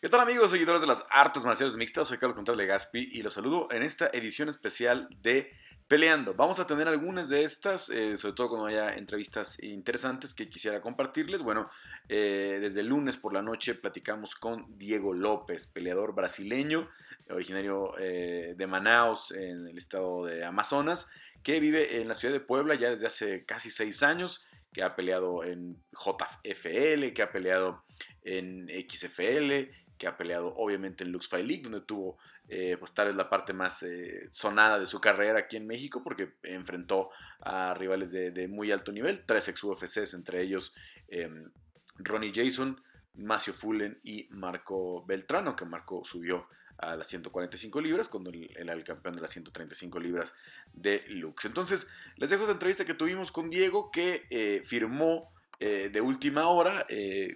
¿Qué tal amigos, seguidores de las artes marciales mixtas? Soy Carlos Contreras Legaspi y los saludo en esta edición especial de Peleando. Vamos a tener algunas de estas, eh, sobre todo cuando haya entrevistas interesantes que quisiera compartirles. Bueno, eh, desde el lunes por la noche platicamos con Diego López, peleador brasileño, originario eh, de Manaus, en el estado de Amazonas, que vive en la ciudad de Puebla ya desde hace casi seis años que ha peleado en JFL, que ha peleado en XFL, que ha peleado obviamente en Lux Fight League, donde tuvo eh, pues tal vez la parte más eh, sonada de su carrera aquí en México, porque enfrentó a rivales de, muy alto nivel, tres ex UFCs, entre ellos em, Ronnie Jason, Macio Fullen y Marco Beltrano, que Marco subió a las 145 libras, cuando él era el campeón de las 135 libras de Lux. Entonces, les dejo esta entrevista que tuvimos con Diego, que eh, firmó de última hora,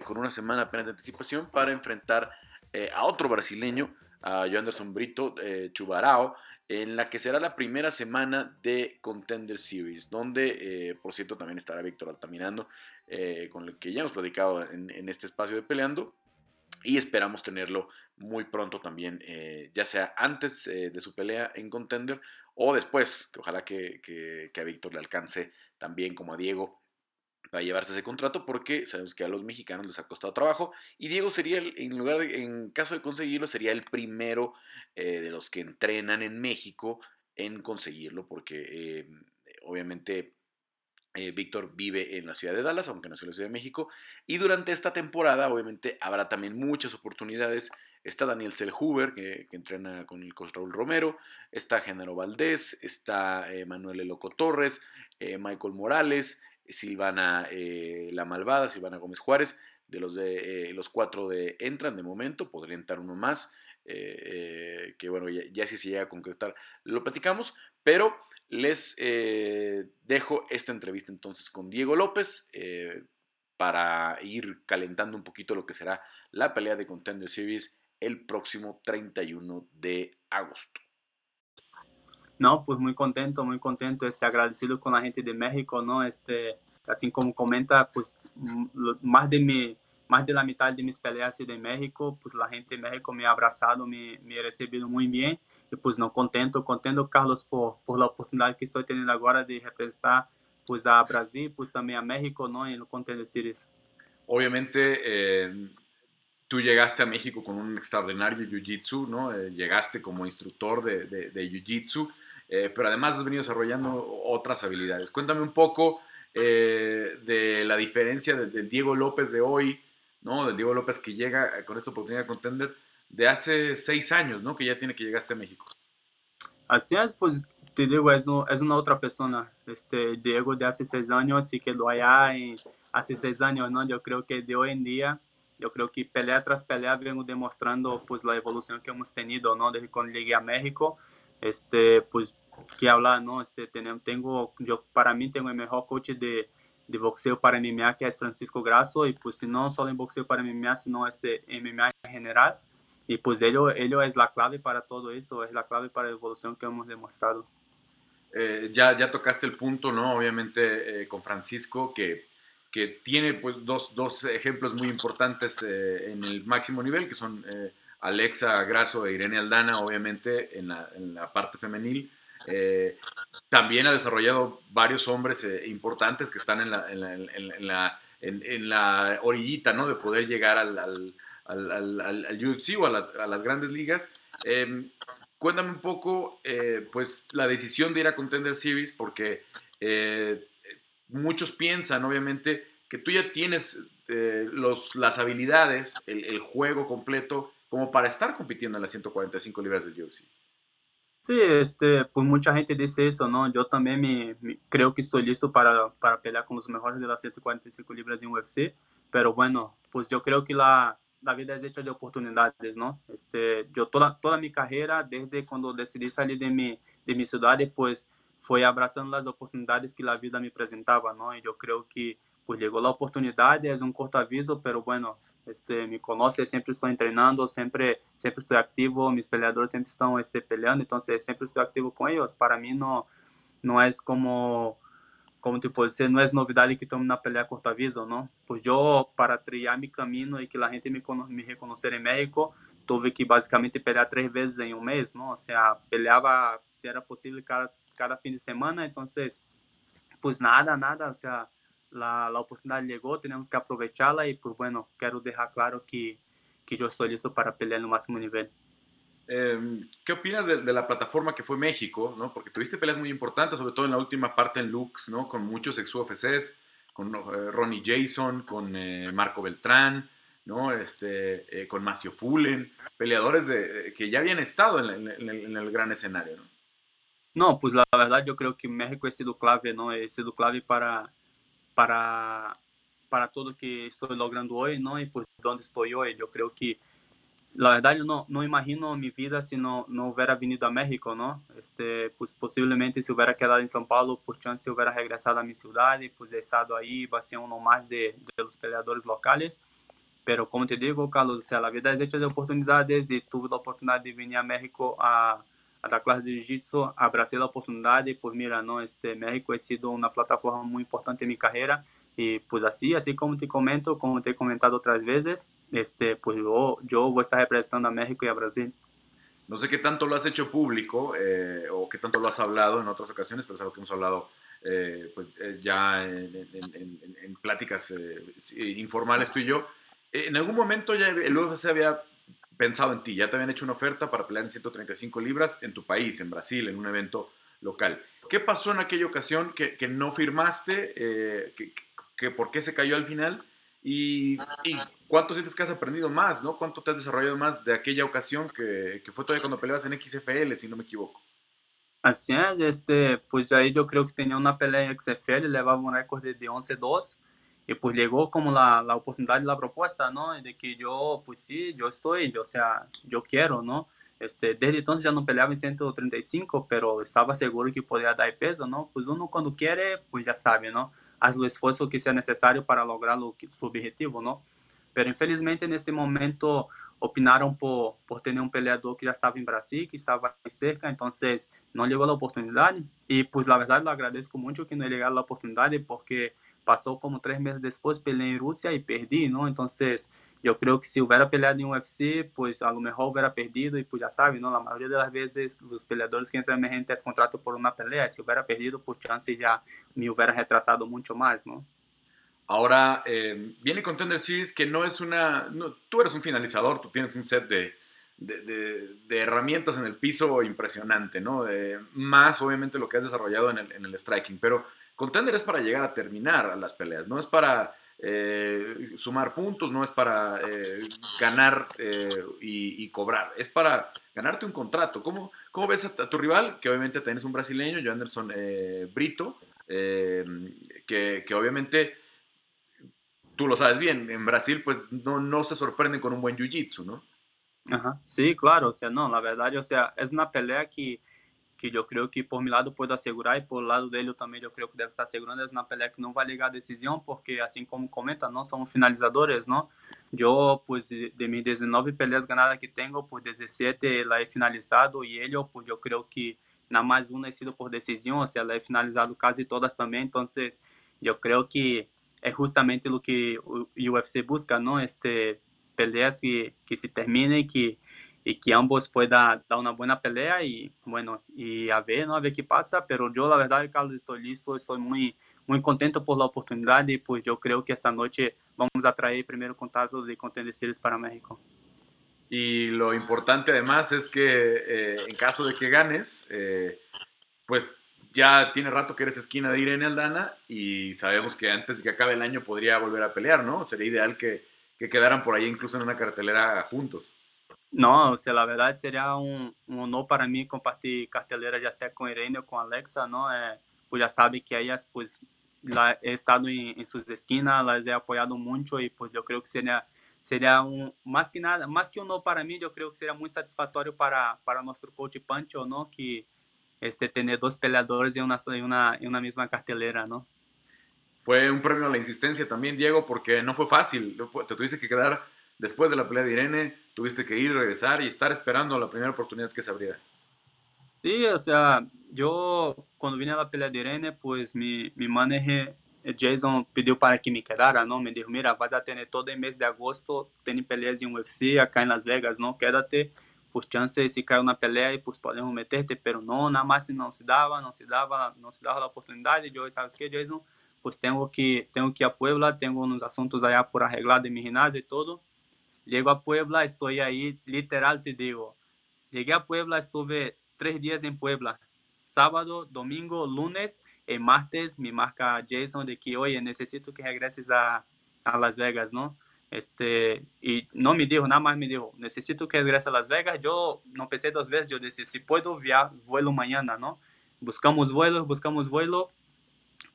con una semana apenas de anticipación, para enfrentar a otro brasileño, a Anderson Brito Chubarao, en la que será la primera semana de Contender Series, donde, por cierto, también estará Víctor Altamirando, con el que ya hemos platicado en, este espacio de Peleando y esperamos tenerlo muy pronto también, eh, ya sea antes eh, de su pelea en Contender o después, que ojalá que, a Víctor le alcance también como a Diego para llevarse ese contrato porque sabemos que a los mexicanos les ha costado trabajo y Diego sería, en lugar de, en caso de conseguirlo, sería el primero eh, de los que entrenan en México en conseguirlo porque obviamente eh, Víctor vive en la ciudad de Dallas, aunque nació en la Ciudad de México. Y durante esta temporada, obviamente, habrá también muchas oportunidades. Está Daniel Selhuber, que, entrena con el coach Raúl Romero. Está Genaro Valdés. Está eh, Manuel Eloco Torres. Michael Morales. Silvana La Malvada. Silvana Gómez Juárez. De los, de, los cuatro de entran de momento. Podría entrar uno más. que bueno, ya, ya, si se llega a concretar, lo platicamos. Pero les eh, dejo esta entrevista entonces con Diego López eh, para ir calentando un poquito lo que será la pelea de Contender Series el próximo 31 de agosto. No, pues muy contento, muy contento, este, agradecido con la gente de México, ¿no? Este, así como comenta, pues más de mi, más de la mitad de mis peleas de México, pues la gente de México me ha abrazado, me, me ha recibido muy bien y pues no contento, contento Carlos por, por la oportunidad que estoy teniendo ahora de representar pues a Brasil, pues también a México, ¿no? En el Contender Series. Obviamente, eh, tú llegaste a México con un extraordinario Jiu-Jitsu, ¿no? Eh, llegaste como instructor de, de, de Jiu-Jitsu, eh, pero además has venido desarrollando otras habilidades. Cuéntame un poco de la diferencia del Diego López de hoy ¿no? Del Diego López que llega con esta oportunidad de contender de hace seis años, ¿no? Que ya tiene que llegar a México. Así es, pues te digo, es, es una otra persona. Este Diego de hace seis años sí quedó allá y hace seis años, ¿no? Yo creo que de hoy en día, yo creo que pelea tras pelea vengo demostrando pues la evolución que hemos tenido, ¿no? Desde cuando llegué a México, este, pues, que hablar, ¿no? Este, tengo, yo para mí tengo el mejor coach de de boxeo para MMA, que es Francisco Grasso, y pues si no solo en boxeo para MMA, sino este MMA en general. Y pues ello, ello es la clave para todo eso, es la clave para la evolución que hemos demostrado. Eh, ya, ya tocaste el punto, ¿no? Obviamente eh, con Francisco, que, que tiene pues dos, dos ejemplos muy importantes eh, en el máximo nivel, que son Alexa Grasso e Irene Aldana, obviamente en la, parte femenil. Eh, también ha desarrollado varios hombres eh, importantes que están en la, orillita, ¿no? De poder llegar al, UFC o a las, grandes ligas. Em, cuéntame un poco, eh, pues, la decisión de ir a Contender Series, porque muchos piensan, obviamente, que tú ya tienes las habilidades, el juego completo, como para estar compitiendo en las 145 libras del UFC. Sí, este, pues mucha gente dice eso, ¿no? Yo también me, creo que estoy listo para, para pelear con los mejores de las 145 libras en UFC, pero bueno, pues yo creo que la, la vida es hecha de oportunidades, ¿no? Este, yo toda, toda mi carrera, desde cuando decidí salir de mi, de mi ciudad, pues fue abrazando las oportunidades que la vida me presentaba, ¿no? Y yo creo que pues llegó la oportunidad, es un corto aviso, pero bueno, este, me conoce, siempre estoy entrenando, siempre, siempre estoy activo, mis peleadores siempre están este, peleando, entonces siempre estoy activo con ellos. Para mí no, no es como, como te puedo decir, no es novedad que tome una pelea corto aviso, ¿no? Pues yo, para trillar mi camino y que la gente me, me reconociera en México, tuve que básicamente pelear tres veces en un mes, ¿no? O sea, peleaba, si era posible, cada, cada fin de semana, entonces, pues nada, nada, o sea, la, la oportunidad llegó, tenemos que aprovecharla y pues bueno, quiero dejar claro que, que yo estoy listo para pelear en el máximo nivel. Em, ¿Qué opinas de, la plataforma que fue México? ¿no? Porque tuviste peleas muy importantes, sobre todo en la última parte en Lux, ¿no? con muchos ex UFCs, con eh, Ronnie Jason, con eh, Marco Beltrán, ¿no? este, eh, con Macio Fullen, peleadores de, que ya habían estado en, el, gran escenario. ¿no? no, pues la verdad yo creo que México ha sido clave, ¿no? ha sido clave para, para, para todo lo que estoy logrando hoy ¿no? y pues donde estoy hoy. Yo creo que la verdad yo no, no imagino mi vida si no, no hubiera venido a México, ¿no? Este, pues posiblemente si quedado en São Paulo, por chance hubiera regresado a mi ciudad y pues he estado ahí, va a ser uno más de, de peleadores locales. Pero como te digo, Carlos, o sea, vida es hecha de oportunidades y tuve la oportunidad de venir a México a, a dar clase de Jiu-Jitsu, abracé la oportunidad y pues mira, ¿no? Este, México ha sido una plataforma muy importante en mi carrera y pues así, así como te comento, como te he comentado otras veces, este, pues yo, yo voy a estar representando a México y a Brasil. No sé qué tanto lo has hecho público eh, o qué tanto lo has hablado en otras ocasiones, pero es algo que hemos hablado eh, pues, eh, ya en, en, en pláticas informales tú y yo. en algún momento ya el UFC había pensado en ti, ya te habían hecho una oferta para pelear en 135 libras en tu país, en Brasil, en un evento local. ¿Qué pasó en aquella ocasión que, que no firmaste? que, que por qué se cayó al final y, y, cuánto sientes que has aprendido más, ¿no? ¿Cuánto te has desarrollado más de aquella ocasión que, que fue todavía cuando peleabas en XFL, si no me equivoco? Así es, este, pues ahí yo creo que tenía una pelea en XFL, llevaba un récord de 11-2 y pues llegó como la, la oportunidad y la propuesta, ¿no? De que yo, pues sí, yo estoy, o sea, yo quiero, ¿no? Este, desde entonces ya no peleaba en 135, pero estaba seguro que podía dar peso, ¿no? Pues uno cuando quiere, pues ya sabe, ¿no? haz o esfuerzo que sea necesario para lograr lo, su objetivo, ¿no? Pero infelizmente en este momento opinaron por, por tener un peleador que ya estaba en Brasil, que estaba cerca, entonces no llegó la oportunidad. Y pues la verdad lo agradezco mucho que no llegado la oportunidad porque pasó como tres meses después, peleé en Rusia y perdí, ¿no? Entonces, yo creo que si hubiera peleado en UFC, pues a lo mejor hubiera perdido y pues ya sabe, ¿no? La mayoría de las veces los peleadores que entran en es contrato por una pelea, si hubiera perdido, pues chance ya me hubiera retrasado mucho más, ¿no? Ahora, eh, viene Contender Series que no es una... tú eres un finalizador, tú tienes un set de, de, de, herramientas en el piso impresionante, ¿no? más obviamente lo que has desarrollado en el, en el striking, pero Contender es para llegar a terminar las peleas, no es para eh, sumar puntos, no es para eh, ganar eh, y, cobrar, es para ganarte un contrato. ¿Cómo, ves a, tu rival? Que obviamente tenés un brasileño, Joe Anderson Brito, que, que, obviamente tú lo sabes bien, en Brasil pues no, no se sorprenden con un buen jiu-jitsu, ¿no? Ajá. Sí, claro, o sea, no, la verdad, o sea, es una pelea que que eu creio que por meu lado pode assegurar e por lado dele eu também eu creio que deve estar segurando é uma pelea que não vai ligar a decisão porque assim como comenta não somos finalizadores não? Eu pues de, mis 19 peleas ganadas que tenho por 17 ela é finalizado e ele pues eu creio que na mais uma é sido por decisão seja ela é finalizado quase todas também então eu creio que é justamente o que o UFC busca não? Este peleas que que se terminem que y que ambos puedan dar una buena pelea y bueno, y a ver, ¿no? A ver qué pasa, pero yo la verdad, Carlos, estoy listo, estoy muy, muy contento por la oportunidad y pues yo creo que esta noche vamos a traer el primer contacto de Contender Series para México. Y lo importante además es que eh, en caso de que ganes, eh, pues ya tiene rato que eres esquina de Irene Aldana y sabemos que antes de que acabe el año podría volver a pelear, ¿no? Sería ideal que, que quedaran por ahí incluso en una cartelera juntos. Não, o la verdade seria um, um honor para mim compartilhar carteleira já seja com Irene ou com Alexa, não é? Pues já sabe que aí pues la he estado em, em suas esquinas, las he apoiado muito e pues eu creio que seria seria um mais que nada, mais que um honor para mim, eu creio que seria muito satisfatório para para nosso coach Pancho, não, que este tener dois peleadores em uma em uma em uma mesma cartelera, não? Foi um prêmio à insistência também, Diego, porque não foi fácil, te tuviste que quedar después de la pelea de Irene, tuviste que ir, regresar y estar esperando la primera oportunidad que se abriera. Sí, o sea, yo cuando vine a la pelea de Irene, pues mi, mi manager Jason pediu para que me quedara, ¿no? Me dijo, mira, vas a tener todo el mes de agosto, tiene peleas en UFC acá en Las Vegas, ¿no? Quédate, pues chance si cae una pelea y pues podemos meterte, pero no, nada más no se daba, no se daba, no se daba la oportunidad. Y yo, ¿sabes qué, Jason? Pues tengo que, tengo que ir a Puebla, tengo unos asuntos allá por arreglar de mi gimnasio y todo. Llego a Puebla, estoy ahí, literal te digo, llegué a Puebla, estuve tres días en Puebla, sábado, domingo, lunes, el martes me marca Jason de que, oye, necesito que regreses a, a Las Vegas, ¿no? Este, y no me dijo, nada más me dijo, necesito que regrese a Las Vegas. Yo no pensé dos veces, yo decía, si puedo, viajar, vuelo mañana, ¿no? Buscamos vuelos, buscamos vuelo,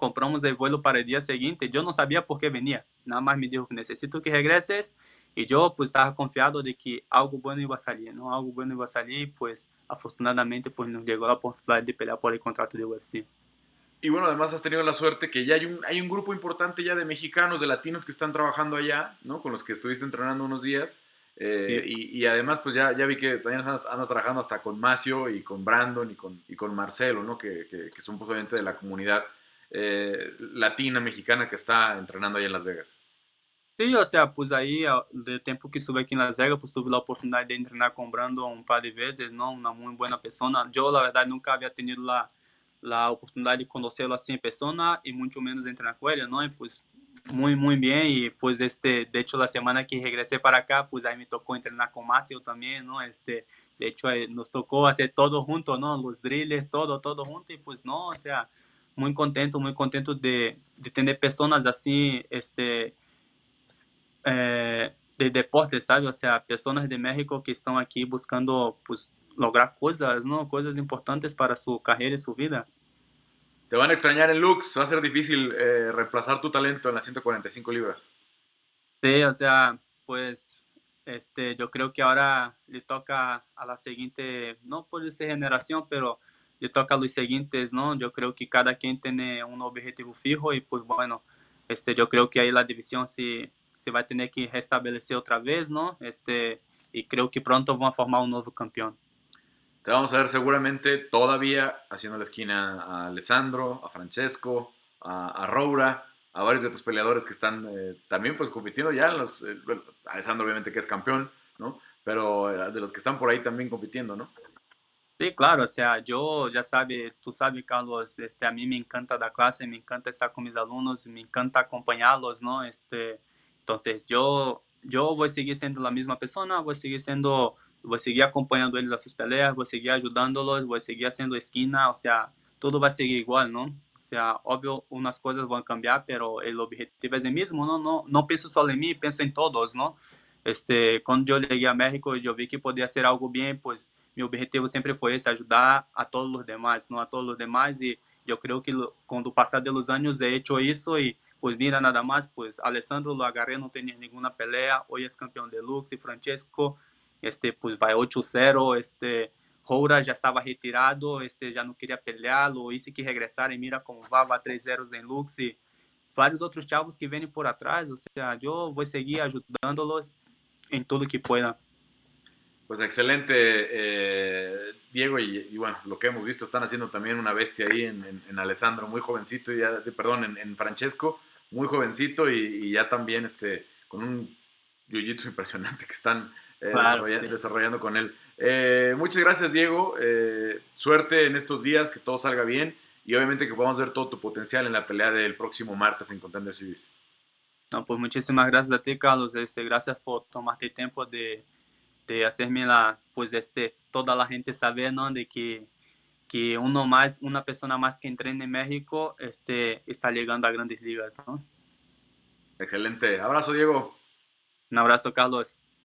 compramos el vuelo para el día siguiente. Yo no sabía por qué venía, nada más me dijo, necesito que regreses. Y yo pues estaba confiado de que algo bueno iba a salir, ¿no? Algo bueno iba a salir, pues afortunadamente pues nos llegó la oportunidad de pelear por el contrato de UFC. Y bueno, además has tenido la suerte que ya hay un, hay un grupo importante ya de mexicanos, de latinos que están trabajando allá, ¿no? Con los que estuviste entrenando unos días. Eh, y, y, además, pues ya, ya vi que también andas, andas, trabajando hasta con Macio y con Brandon y con, y con Marcelo, ¿no? Que, que, que son pues, obviamente de la comunidad eh, latina, mexicana que está entrenando allá en Las Vegas. Sí, o sea, pues ahí, de tiempo que estuve aquí en Las Vegas, pues tuve la oportunidad de entrenar con Brandon un par de veces, ¿no? Una muy buena persona. Yo, la verdad, nunca había tenido la la oportunidad de conocerlo así en persona y mucho menos entrenar con él, ¿no? Y pues muy, muy bien. Y pues, este, de hecho, la semana que regresé para acá, pues ahí me tocó entrenar con Macio también, ¿no? Este, de hecho, nos tocó hacer todo junto, ¿no? Los drills, todo, todo junto. Y pues, no, o sea, muy contento, muy contento de, de tener personas así, este, eh, de deporte, ¿sabes? O sea, personas de México que están aquí buscando, pues, lograr cosas, ¿no? Cosas importantes para su carrera y su vida. Te van a extrañar en Lux, va a ser difícil eh, reemplazar tu talento en las 145 libras. Sí, o sea, pues este, yo creo que ahora le toca a la siguiente, no puede ser generación, pero le toca a los siguientes, ¿no? Yo creo que cada quien tiene un objetivo fijo y pues bueno, este, yo creo que ahí la división se, se va a tener que restablecer otra vez, ¿no? Este, y creo que pronto van a formar un nuevo campeón. Te vamos a ver seguramente todavía haciendo la esquina a Alessandro, a Francesco, a, a Roura, a varios de tus peleadores que están eh, también pues compitiendo ya. Los, eh, Alessandro obviamente que es campeón, ¿no? Pero eh, de los que están por ahí también compitiendo, ¿no? Sí, claro, o sea, yo ya sabe, tú sabes, Carlos, este, a mí me encanta dar clase, me encanta estar con mis alumnos, me encanta acompañarlos, ¿no? Este, entonces, yo, yo voy a seguir siendo la misma persona, voy a seguir siendo voy a seguir acompañando él a sus peleas, voy a seguir ayudándolos, voy a seguir haciendo esquina, o sea, todo va a seguir igual, ¿no? O sea, obvio, unas cosas van a cambiar, pero el objetivo es el mismo, ¿no? No, no pienso solo en mí, pienso en todos, ¿no? Este, cuando yo llegué a México yo vi que podía hacer algo bien, pues mi objetivo siempre fue ese, ayudar a todos los demás, ¿no? A todos los demás y yo creo que con el pasar de los años he hecho eso y pues mira nada más, pues Alessandro lo agarré, no tenía ninguna pelea, hoy es campeón de Lux Francesco este, pues vai 8-0, este, Roura já estava retirado, este, já não queria pelear, Luiz que regressar e mira como vai, vai 3-0 em Lux e vários outros chavos que vêm por atrás, ou seja, eu vou seguir ajudándolos em tudo que pueda. Pues excelente, eh, Diego, y, y, bueno, lo que hemos visto, están haciendo también una bestia ahí en, en, en Alessandro, muy jovencito, ya, perdón, en, en Francesco, muy jovencito y, y, ya también este, con un jiu-jitsu impresionante que están eh, claro, desarrollando, sí. desarrollando, con él. Eh, muchas gracias, Diego. Eh, suerte en estos días, que todo salga bien y obviamente que podamos ver todo tu potencial en la pelea del próximo martes en Contender Series. No, pues muchísimas gracias a ti, Carlos. Este, gracias por tomarte tiempo de, de hacerme la, pues este, toda la gente saber, ¿no? De que, que uno más, una persona más que entrena en México, este, está llegando a grandes ligas, ¿no? Excelente. Abrazo, Diego. Un abrazo, Carlos.